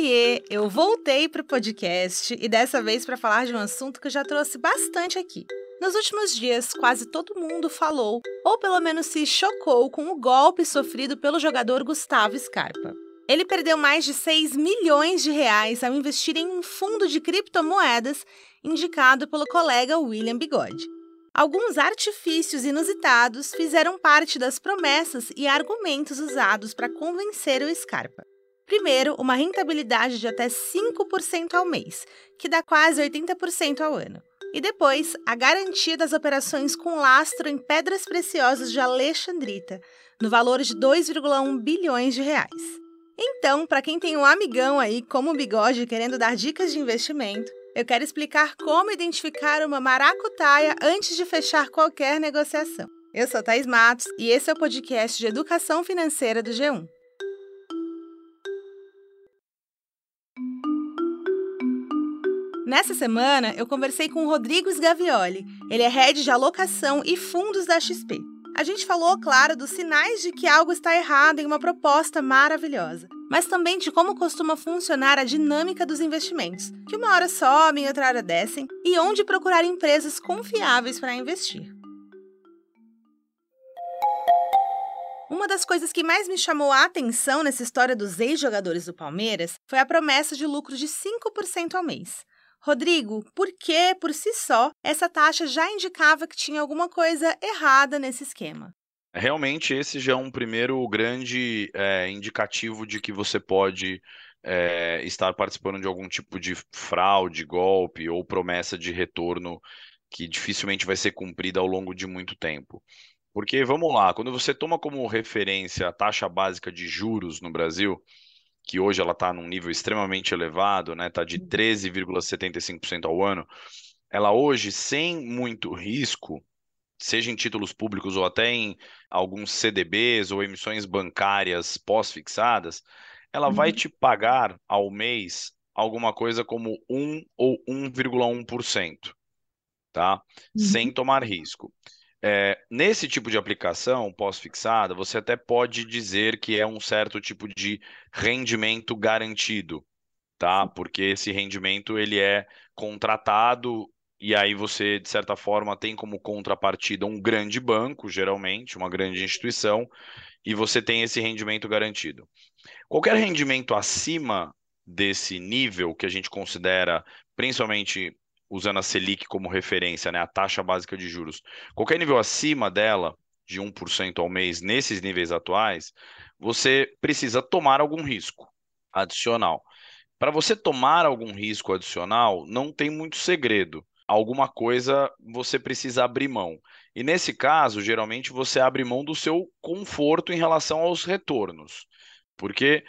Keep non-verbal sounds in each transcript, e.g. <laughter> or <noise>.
Oiê, eu voltei para o podcast e dessa vez para falar de um assunto que eu já trouxe bastante aqui. Nos últimos dias, quase todo mundo falou, ou pelo menos se chocou com o golpe sofrido pelo jogador Gustavo Scarpa. Ele perdeu mais de 6 milhões de reais ao investir em um fundo de criptomoedas indicado pelo colega William Bigode. Alguns artifícios inusitados fizeram parte das promessas e argumentos usados para convencer o Scarpa. Primeiro, uma rentabilidade de até 5% ao mês, que dá quase 80% ao ano. E depois, a garantia das operações com lastro em pedras preciosas de Alexandrita, no valor de 2,1 bilhões de reais. Então, para quem tem um amigão aí como o Bigode querendo dar dicas de investimento, eu quero explicar como identificar uma maracutaia antes de fechar qualquer negociação. Eu sou Thais Matos e esse é o podcast de educação financeira do G1. Nessa semana, eu conversei com o Rodrigo Sgavioli. Ele é head de alocação e fundos da XP. A gente falou, claro, dos sinais de que algo está errado em uma proposta maravilhosa, mas também de como costuma funcionar a dinâmica dos investimentos, que uma hora sobem outra hora descem, e onde procurar empresas confiáveis para investir. Uma das coisas que mais me chamou a atenção nessa história dos ex-jogadores do Palmeiras foi a promessa de lucro de 5% ao mês. Rodrigo, por que, por si só, essa taxa já indicava que tinha alguma coisa errada nesse esquema? Realmente, esse já é um primeiro grande é, indicativo de que você pode é, estar participando de algum tipo de fraude, golpe ou promessa de retorno que dificilmente vai ser cumprida ao longo de muito tempo. Porque, vamos lá, quando você toma como referência a taxa básica de juros no Brasil, que hoje ela está num nível extremamente elevado, né? Está de 13,75% uhum. ao ano. Ela hoje, sem muito risco, seja em títulos públicos ou até em alguns CDBs ou emissões bancárias pós-fixadas, ela uhum. vai te pagar ao mês alguma coisa como 1 ou 1,1%, tá? Uhum. Sem tomar risco. É, nesse tipo de aplicação pós-fixada, você até pode dizer que é um certo tipo de rendimento garantido, tá? Porque esse rendimento ele é contratado e aí você, de certa forma, tem como contrapartida um grande banco, geralmente, uma grande instituição, e você tem esse rendimento garantido. Qualquer rendimento acima desse nível que a gente considera, principalmente usando a Selic como referência, né, a taxa básica de juros, qualquer nível acima dela, de 1% ao mês, nesses níveis atuais, você precisa tomar algum risco adicional. Para você tomar algum risco adicional, não tem muito segredo. Alguma coisa você precisa abrir mão. E nesse caso, geralmente você abre mão do seu conforto em relação aos retornos. Porque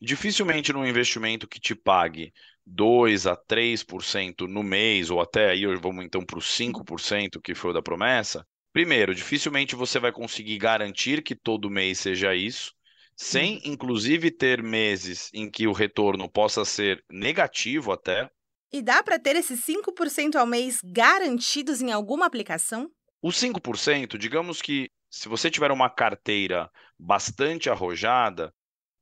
dificilmente num investimento que te pague 2 a 3% no mês, ou até aí vamos então para os 5% que foi o da promessa. Primeiro, dificilmente você vai conseguir garantir que todo mês seja isso, sem uhum. inclusive ter meses em que o retorno possa ser negativo até. E dá para ter esses 5% ao mês garantidos em alguma aplicação? Os 5%, digamos que se você tiver uma carteira bastante arrojada,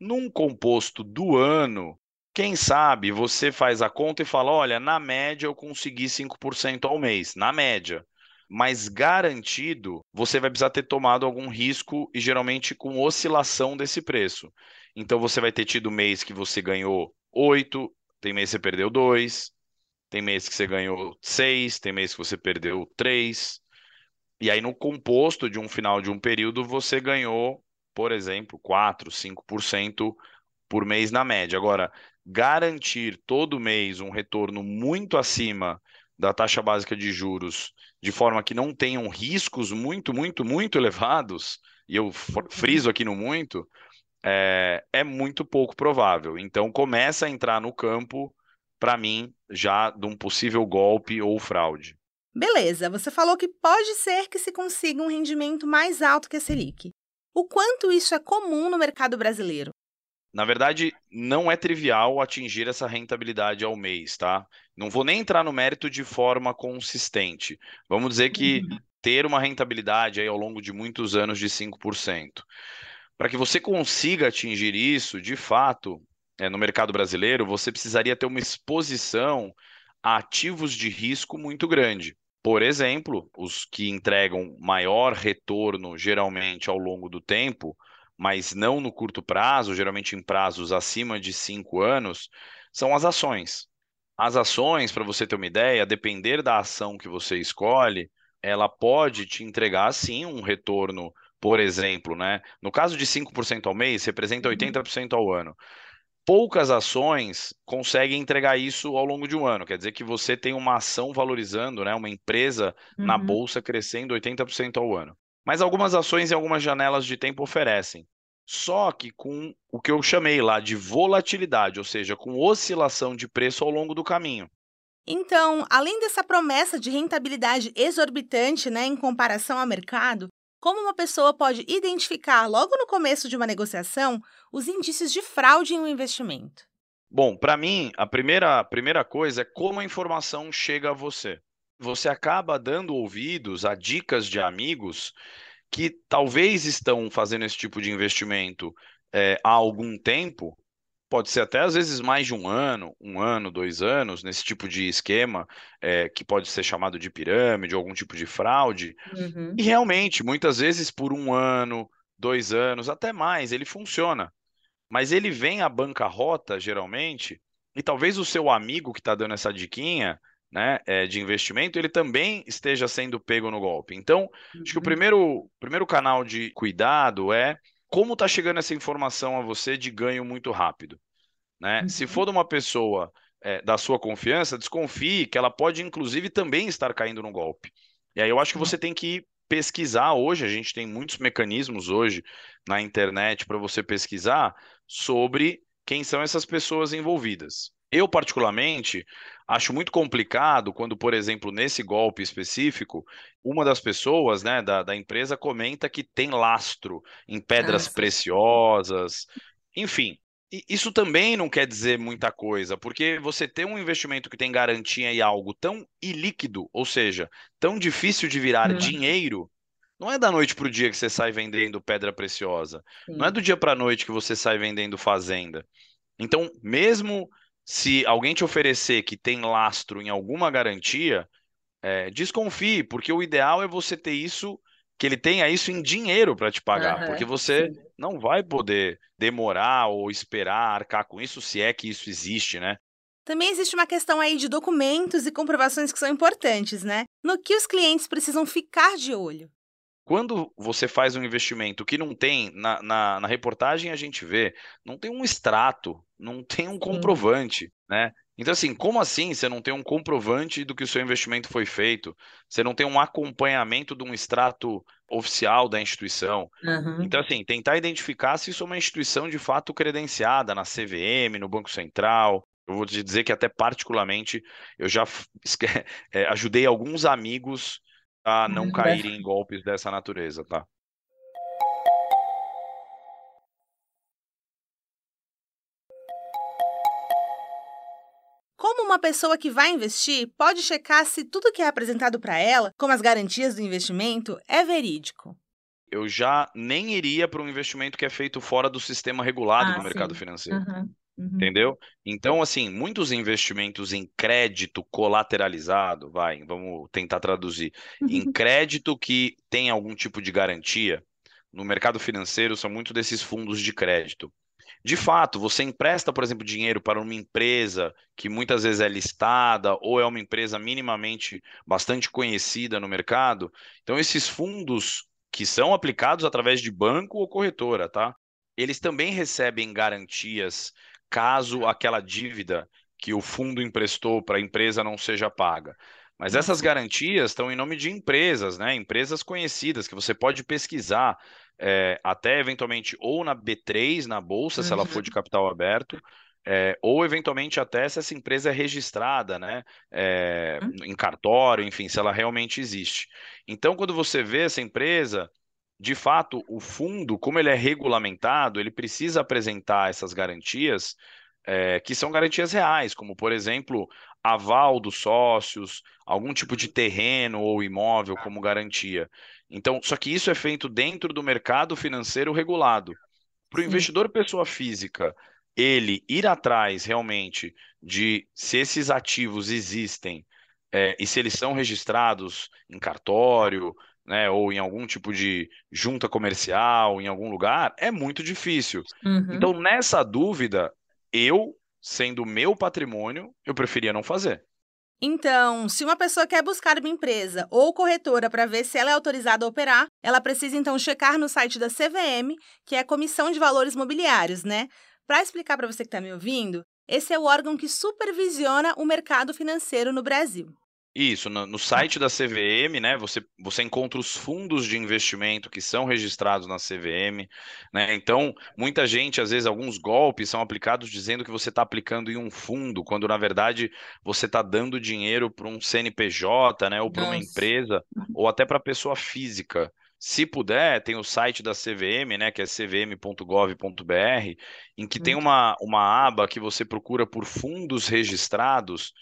num composto do ano, quem sabe você faz a conta e fala: olha, na média eu consegui 5% ao mês, na média. Mas garantido, você vai precisar ter tomado algum risco e geralmente com oscilação desse preço. Então você vai ter tido mês que você ganhou 8, tem mês que você perdeu 2, tem mês que você ganhou 6, tem mês que você perdeu 3. E aí no composto de um final de um período você ganhou, por exemplo, 4, 5% por mês na média. Agora, garantir todo mês um retorno muito acima da taxa básica de juros, de forma que não tenham riscos muito, muito, muito elevados, e eu friso aqui no muito, é, é muito pouco provável. Então começa a entrar no campo, para mim, já de um possível golpe ou fraude. Beleza, você falou que pode ser que se consiga um rendimento mais alto que a Selic. O quanto isso é comum no mercado brasileiro? Na verdade, não é trivial atingir essa rentabilidade ao mês, tá? Não vou nem entrar no mérito de forma consistente. Vamos dizer que uhum. ter uma rentabilidade aí ao longo de muitos anos de 5%. Para que você consiga atingir isso, de fato, é, no mercado brasileiro, você precisaria ter uma exposição a ativos de risco muito grande. Por exemplo, os que entregam maior retorno geralmente ao longo do tempo, mas não no curto prazo, geralmente em prazos acima de cinco anos, são as ações. As ações, para você ter uma ideia, a depender da ação que você escolhe, ela pode te entregar sim um retorno, por exemplo, né? No caso de 5% ao mês, representa 80% uhum. ao ano. Poucas ações conseguem entregar isso ao longo de um ano. Quer dizer que você tem uma ação valorizando, né? Uma empresa uhum. na bolsa crescendo 80% ao ano. Mas algumas ações em algumas janelas de tempo oferecem. Só que com o que eu chamei lá de volatilidade, ou seja, com oscilação de preço ao longo do caminho. Então, além dessa promessa de rentabilidade exorbitante né, em comparação ao mercado, como uma pessoa pode identificar logo no começo de uma negociação os indícios de fraude em um investimento? Bom, para mim, a primeira, a primeira coisa é como a informação chega a você você acaba dando ouvidos a dicas de amigos que talvez estão fazendo esse tipo de investimento é, há algum tempo, pode ser até às vezes mais de um ano, um ano, dois anos, nesse tipo de esquema, é, que pode ser chamado de pirâmide, algum tipo de fraude. Uhum. E realmente, muitas vezes por um ano, dois anos, até mais, ele funciona. Mas ele vem à bancarrota, geralmente, e talvez o seu amigo que está dando essa diquinha né, é, de investimento, ele também esteja sendo pego no golpe. Então, uhum. acho que o uhum. primeiro, primeiro canal de cuidado é como está chegando essa informação a você de ganho muito rápido. Né? Uhum. Se for de uma pessoa é, da sua confiança, desconfie que ela pode, inclusive, também estar caindo no golpe. E aí eu acho que você tem que pesquisar hoje, a gente tem muitos mecanismos hoje na internet para você pesquisar sobre quem são essas pessoas envolvidas. Eu, particularmente, acho muito complicado quando, por exemplo, nesse golpe específico, uma das pessoas né, da, da empresa comenta que tem lastro em pedras ah, preciosas, enfim. Isso também não quer dizer muita coisa, porque você ter um investimento que tem garantia e algo tão ilíquido, ou seja, tão difícil de virar hum. dinheiro, não é da noite para o dia que você sai vendendo pedra preciosa. Não é do dia para a noite que você sai vendendo fazenda. Então, mesmo se alguém te oferecer que tem lastro em alguma garantia, é, desconfie, porque o ideal é você ter isso, que ele tenha isso em dinheiro para te pagar, uhum, porque você sim. não vai poder demorar ou esperar arcar com isso, se é que isso existe, né? Também existe uma questão aí de documentos e comprovações que são importantes, né? No que os clientes precisam ficar de olho. Quando você faz um investimento que não tem, na, na, na reportagem a gente vê, não tem um extrato, não <laughs> tem um comprovante, né? Então, assim, como assim você não tem um comprovante do que o seu investimento foi feito? Você não tem um acompanhamento de um extrato oficial da instituição? Uhum. Então, assim, tentar identificar se isso é uma instituição de fato credenciada na CVM, no Banco Central. Eu vou te dizer que até particularmente eu já é, <laughs> ajudei alguns amigos a não caírem em golpes dessa natureza, tá? Como uma pessoa que vai investir pode checar se tudo que é apresentado para ela, como as garantias do investimento, é verídico? Eu já nem iria para um investimento que é feito fora do sistema regulado ah, no mercado sim. financeiro. Uhum. Uhum. Entendeu? Então, assim, muitos investimentos em crédito colateralizado, vai, vamos tentar traduzir, em <laughs> crédito que tem algum tipo de garantia, no mercado financeiro são muito desses fundos de crédito. De fato, você empresta, por exemplo, dinheiro para uma empresa que muitas vezes é listada ou é uma empresa minimamente bastante conhecida no mercado. Então, esses fundos que são aplicados através de banco ou corretora, tá? Eles também recebem garantias caso aquela dívida que o fundo emprestou para a empresa não seja paga. Mas essas garantias estão em nome de empresas, né? Empresas conhecidas que você pode pesquisar é, até eventualmente ou na B3, na bolsa, uhum. se ela for de uhum. capital aberto, é, ou eventualmente até se essa empresa é registrada, né? É, uhum. Em cartório, enfim, se ela realmente existe. Então, quando você vê essa empresa, de fato, o fundo, como ele é regulamentado, ele precisa apresentar essas garantias é, que são garantias reais, como, por exemplo, aval dos sócios, algum tipo de terreno ou imóvel como garantia. Então, só que isso é feito dentro do mercado financeiro regulado. Para o investidor pessoa física, ele ir atrás realmente de se esses ativos existem é, e se eles são registrados em cartório, né, ou em algum tipo de junta comercial, em algum lugar, é muito difícil. Uhum. Então, nessa dúvida, eu, sendo meu patrimônio, eu preferia não fazer. Então, se uma pessoa quer buscar uma empresa ou corretora para ver se ela é autorizada a operar, ela precisa então checar no site da CVM, que é a Comissão de Valores Mobiliários, né? Para explicar para você que está me ouvindo, esse é o órgão que supervisiona o mercado financeiro no Brasil. Isso, no, no, site da CVM, né, você, você encontra os fundos de investimento que são registrados na CVM, né? Então, muita gente, às vezes, alguns golpes são aplicados dizendo que você está aplicando em um fundo, quando na verdade você está dando dinheiro para um CNPJ, né, ou para uma empresa, ou até para pessoa física. Se puder, tem o site da CVM, né, que é cvm.gov.br, em que tem uma, uma aba que você procura por fundos registrados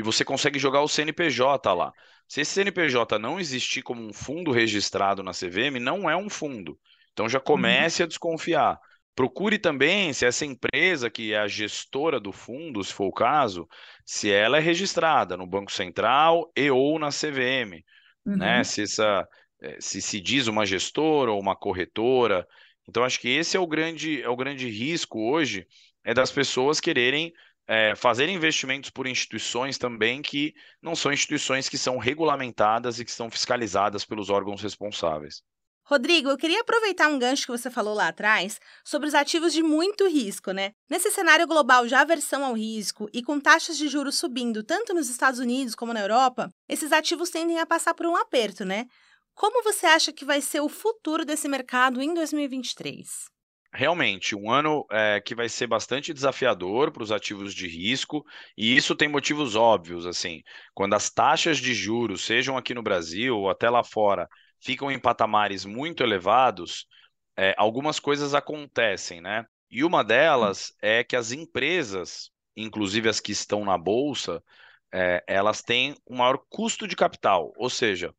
e você consegue jogar o CNPJ lá. Se esse CNPJ não existir como um fundo registrado na CVM, não é um fundo. Então já comece uhum. a desconfiar. Procure também se essa empresa que é a gestora do fundo, se for o caso, se ela é registrada no Banco Central e ou na CVM, né? uhum. né? Se essa eh, se se diz uma gestora ou uma corretora. Então acho que esse é o grande é o grande risco hoje é das pessoas quererem é, fazer investimentos por instituições também que não são instituições que são regulamentadas e que são fiscalizadas pelos órgãos responsáveis. Rodrigo, eu queria aproveitar um gancho que você falou lá atrás sobre os ativos de muito risco, né? Nesse cenário global de aversão ao risco e com taxas de juros subindo tanto nos Estados Unidos como na Europa, esses ativos tendem a passar por um aperto, né? Como você acha que vai ser o futuro desse mercado em 2023? Realmente um ano é, que vai ser bastante desafiador para os ativos de risco, e isso tem motivos óbvios, assim, quando as taxas de juros, sejam aqui no Brasil ou até lá fora, ficam em patamares muito elevados, é, algumas coisas acontecem, né? E uma delas é que as empresas, inclusive as que estão na bolsa, é, elas têm um maior custo de capital, ou seja,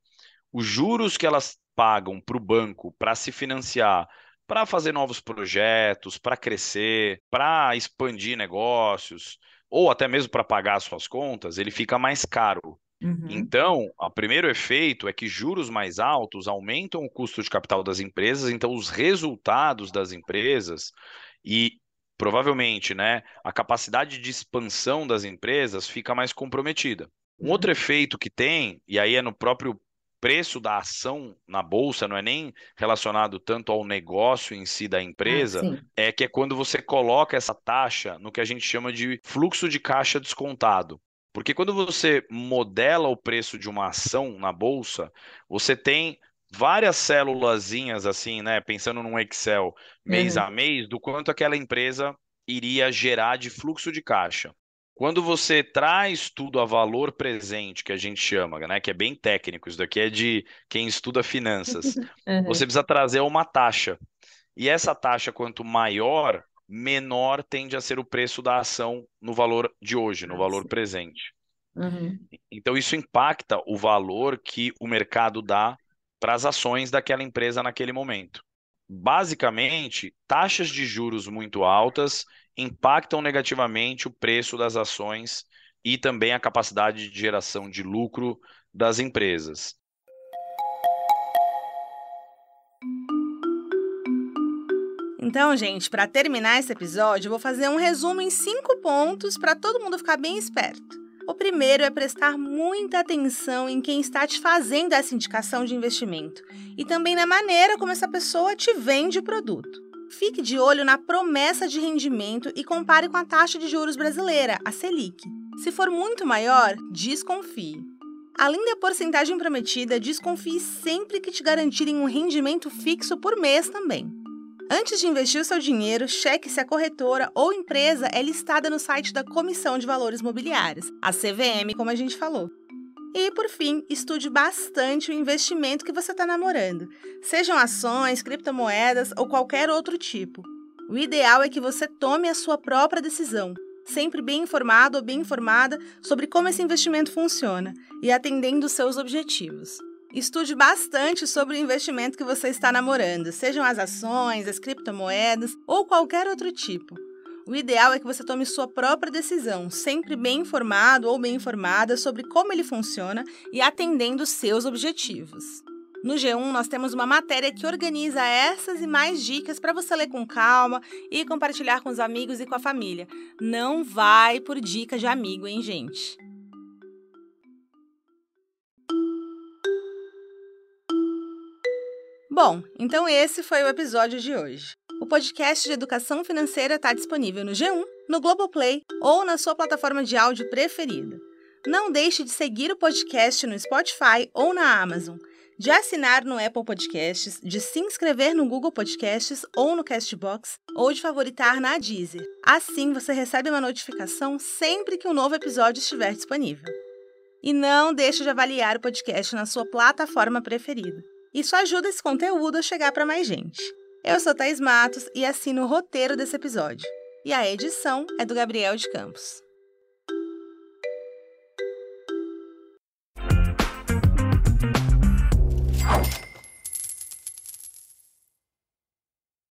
os juros que elas pagam para o banco para se financiar para fazer novos projetos, para crescer, para expandir negócios, ou até mesmo para pagar suas contas, ele fica mais caro. Uhum. Então, o primeiro efeito é que juros mais altos aumentam o custo de capital das empresas, então os resultados das empresas e provavelmente, né, a capacidade de expansão das empresas fica mais comprometida. Um outro uhum. efeito que tem, e aí é no próprio preço da ação na bolsa não é nem relacionado tanto ao negócio em si da empresa, ah, é que é quando você coloca essa taxa no que a gente chama de fluxo de caixa descontado. Porque quando você modela o preço de uma ação na bolsa, você tem várias célulazinhas assim, né, pensando num Excel, mês uhum. a mês, do quanto aquela empresa iria gerar de fluxo de caixa. Quando você traz tudo a valor presente, que a gente chama, né, que é bem técnico, isso daqui é de quem estuda finanças, <laughs> uhum. você precisa trazer uma taxa. E essa taxa, quanto maior, menor tende a ser o preço da ação no valor de hoje, no valor presente. Uhum. Então, isso impacta o valor que o mercado dá para as ações daquela empresa naquele momento. Basicamente, taxas de juros muito altas impactam negativamente o preço das ações e também a capacidade de geração de lucro das empresas. Então, gente, para terminar esse episódio, eu vou fazer um resumo em cinco pontos para todo mundo ficar bem esperto. O primeiro é prestar muita atenção em quem está te fazendo essa indicação de investimento e também na maneira como essa pessoa te vende o produto. Fique de olho na promessa de rendimento e compare com a taxa de juros brasileira, a Selic. Se for muito maior, desconfie. Além da porcentagem prometida, desconfie sempre que te garantirem um rendimento fixo por mês também. Antes de investir o seu dinheiro, cheque se a corretora ou empresa é listada no site da Comissão de Valores Mobiliários, a CVM, como a gente falou. E, por fim, estude bastante o investimento que você está namorando, sejam ações, criptomoedas ou qualquer outro tipo. O ideal é que você tome a sua própria decisão, sempre bem informado ou bem informada sobre como esse investimento funciona e atendendo seus objetivos. Estude bastante sobre o investimento que você está namorando, sejam as ações, as criptomoedas ou qualquer outro tipo. O ideal é que você tome sua própria decisão, sempre bem informado ou bem informada sobre como ele funciona e atendendo seus objetivos. No G1, nós temos uma matéria que organiza essas e mais dicas para você ler com calma e compartilhar com os amigos e com a família. Não vai por dica de amigo, hein, gente? Bom, então esse foi o episódio de hoje. O podcast de educação financeira está disponível no G1, no Globoplay ou na sua plataforma de áudio preferida. Não deixe de seguir o podcast no Spotify ou na Amazon, de assinar no Apple Podcasts, de se inscrever no Google Podcasts ou no Castbox, ou de favoritar na Deezer. Assim você recebe uma notificação sempre que um novo episódio estiver disponível. E não deixe de avaliar o podcast na sua plataforma preferida. Isso ajuda esse conteúdo a chegar para mais gente. Eu sou Thais Matos e assino o roteiro desse episódio. E a edição é do Gabriel de Campos.